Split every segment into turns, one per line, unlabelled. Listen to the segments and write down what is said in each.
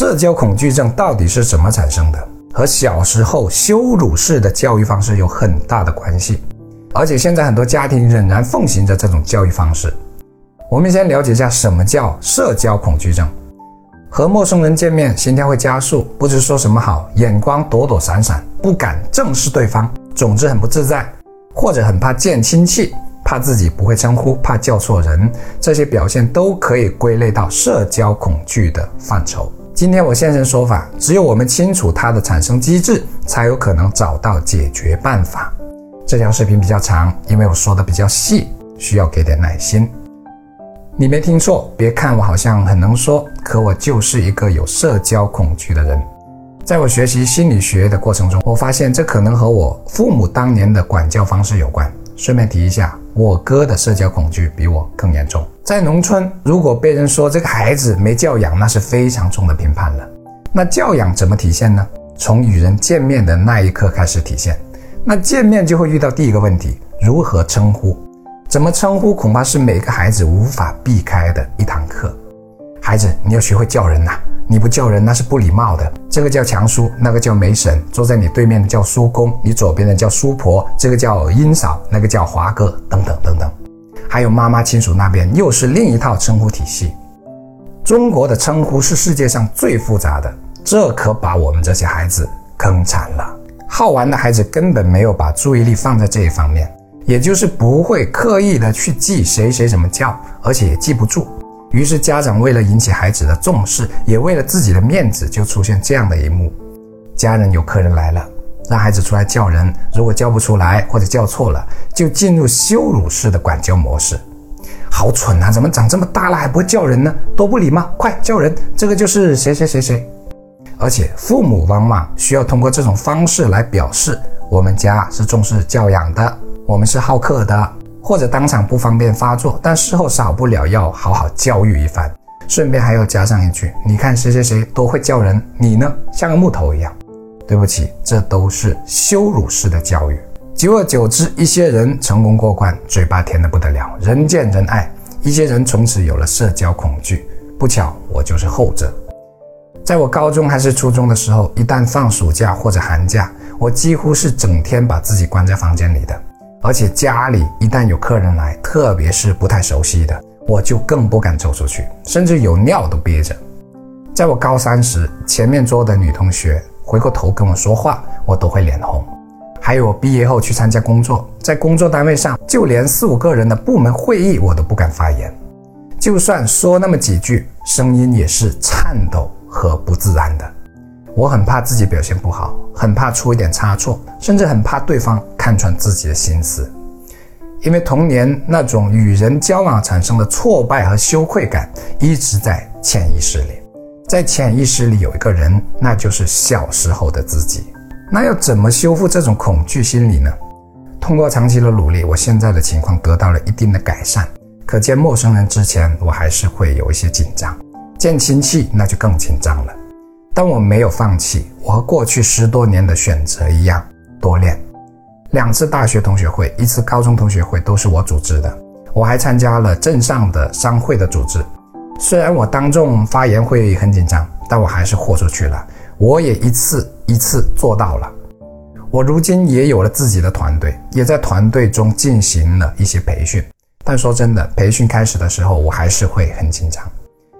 社交恐惧症到底是怎么产生的？和小时候羞辱式的教育方式有很大的关系。而且现在很多家庭仍然奉行着这种教育方式。我们先了解一下什么叫社交恐惧症。和陌生人见面，心跳会加速，不知说什么好，眼光躲躲闪闪，不敢正视对方，总之很不自在，或者很怕见亲戚，怕自己不会称呼，怕叫错人，这些表现都可以归类到社交恐惧的范畴。今天我现身说法，只有我们清楚它的产生机制，才有可能找到解决办法。这条视频比较长，因为我说的比较细，需要给点耐心。你没听错，别看我好像很能说，可我就是一个有社交恐惧的人。在我学习心理学的过程中，我发现这可能和我父母当年的管教方式有关。顺便提一下，我哥的社交恐惧比我更严重。在农村，如果被人说这个孩子没教养，那是非常重的评判了。那教养怎么体现呢？从与人见面的那一刻开始体现。那见面就会遇到第一个问题：如何称呼？怎么称呼，恐怕是每个孩子无法避开的一堂课。孩子，你要学会叫人呐！你不叫人，那是不礼貌的。这个叫强叔，那个叫梅婶，坐在你对面的叫叔公，你左边的叫叔婆，这个叫英嫂，那个叫华哥，等等等等。还有妈妈亲属那边又是另一套称呼体系。中国的称呼是世界上最复杂的，这可把我们这些孩子坑惨了。好玩的孩子根本没有把注意力放在这一方面。也就是不会刻意的去记谁谁怎么叫，而且也记不住。于是家长为了引起孩子的重视，也为了自己的面子，就出现这样的一幕：家人有客人来了，让孩子出来叫人，如果叫不出来或者叫错了，就进入羞辱式的管教模式。好蠢啊！怎么长这么大了还不会叫人呢？多不礼貌！快叫人！这个就是谁谁谁谁。而且父母往往需要通过这种方式来表示，我们家是重视教养的。我们是好客的，或者当场不方便发作，但事后少不了要好好教育一番，顺便还要加上一句：“你看谁谁谁多会叫人，你呢像个木头一样。”对不起，这都是羞辱式的教育。久而久之，一些人成功过关，嘴巴甜得不得了，人见人爱；一些人从此有了社交恐惧。不巧，我就是后者。在我高中还是初中的时候，一旦放暑假或者寒假，我几乎是整天把自己关在房间里的。而且家里一旦有客人来，特别是不太熟悉的，我就更不敢走出去，甚至有尿都憋着。在我高三时，前面桌的女同学回过头跟我说话，我都会脸红。还有我毕业后去参加工作，在工作单位上，就连四五个人的部门会议，我都不敢发言。就算说那么几句，声音也是颤抖和不自然的。我很怕自己表现不好，很怕出一点差错，甚至很怕对方看穿自己的心思，因为童年那种与人交往产生的挫败和羞愧感一直在潜意识里，在潜意识里有一个人，那就是小时候的自己。那要怎么修复这种恐惧心理呢？通过长期的努力，我现在的情况得到了一定的改善。可见陌生人之前，我还是会有一些紧张；见亲戚，那就更紧张了。但我没有放弃，我和过去十多年的选择一样，多练。两次大学同学会，一次高中同学会，都是我组织的。我还参加了镇上的商会的组织。虽然我当众发言会很紧张，但我还是豁出去了。我也一次一次做到了。我如今也有了自己的团队，也在团队中进行了一些培训。但说真的，培训开始的时候，我还是会很紧张。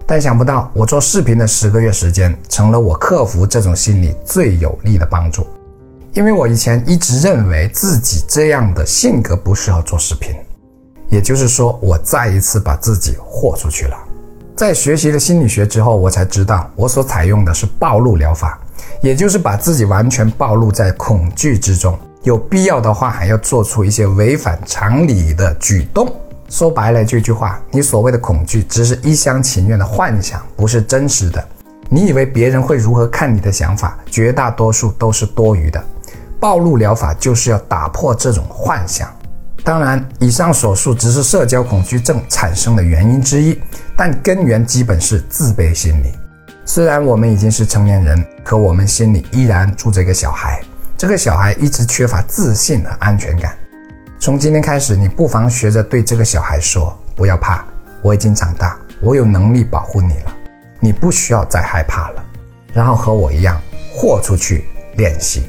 但想不到，我做视频的十个月时间，成了我克服这种心理最有力的帮助。因为我以前一直认为自己这样的性格不适合做视频，也就是说，我再一次把自己豁出去了。在学习了心理学之后，我才知道我所采用的是暴露疗法，也就是把自己完全暴露在恐惧之中，有必要的话还要做出一些违反常理的举动。说白了这句话，你所谓的恐惧只是一厢情愿的幻想，不是真实的。你以为别人会如何看你的想法，绝大多数都是多余的。暴露疗法就是要打破这种幻想。当然，以上所述只是社交恐惧症产生的原因之一，但根源基本是自卑心理。虽然我们已经是成年人，可我们心里依然住着一个小孩，这个小孩一直缺乏自信和安全感。从今天开始，你不妨学着对这个小孩说：“不要怕，我已经长大，我有能力保护你了，你不需要再害怕了。”然后和我一样豁出去练习。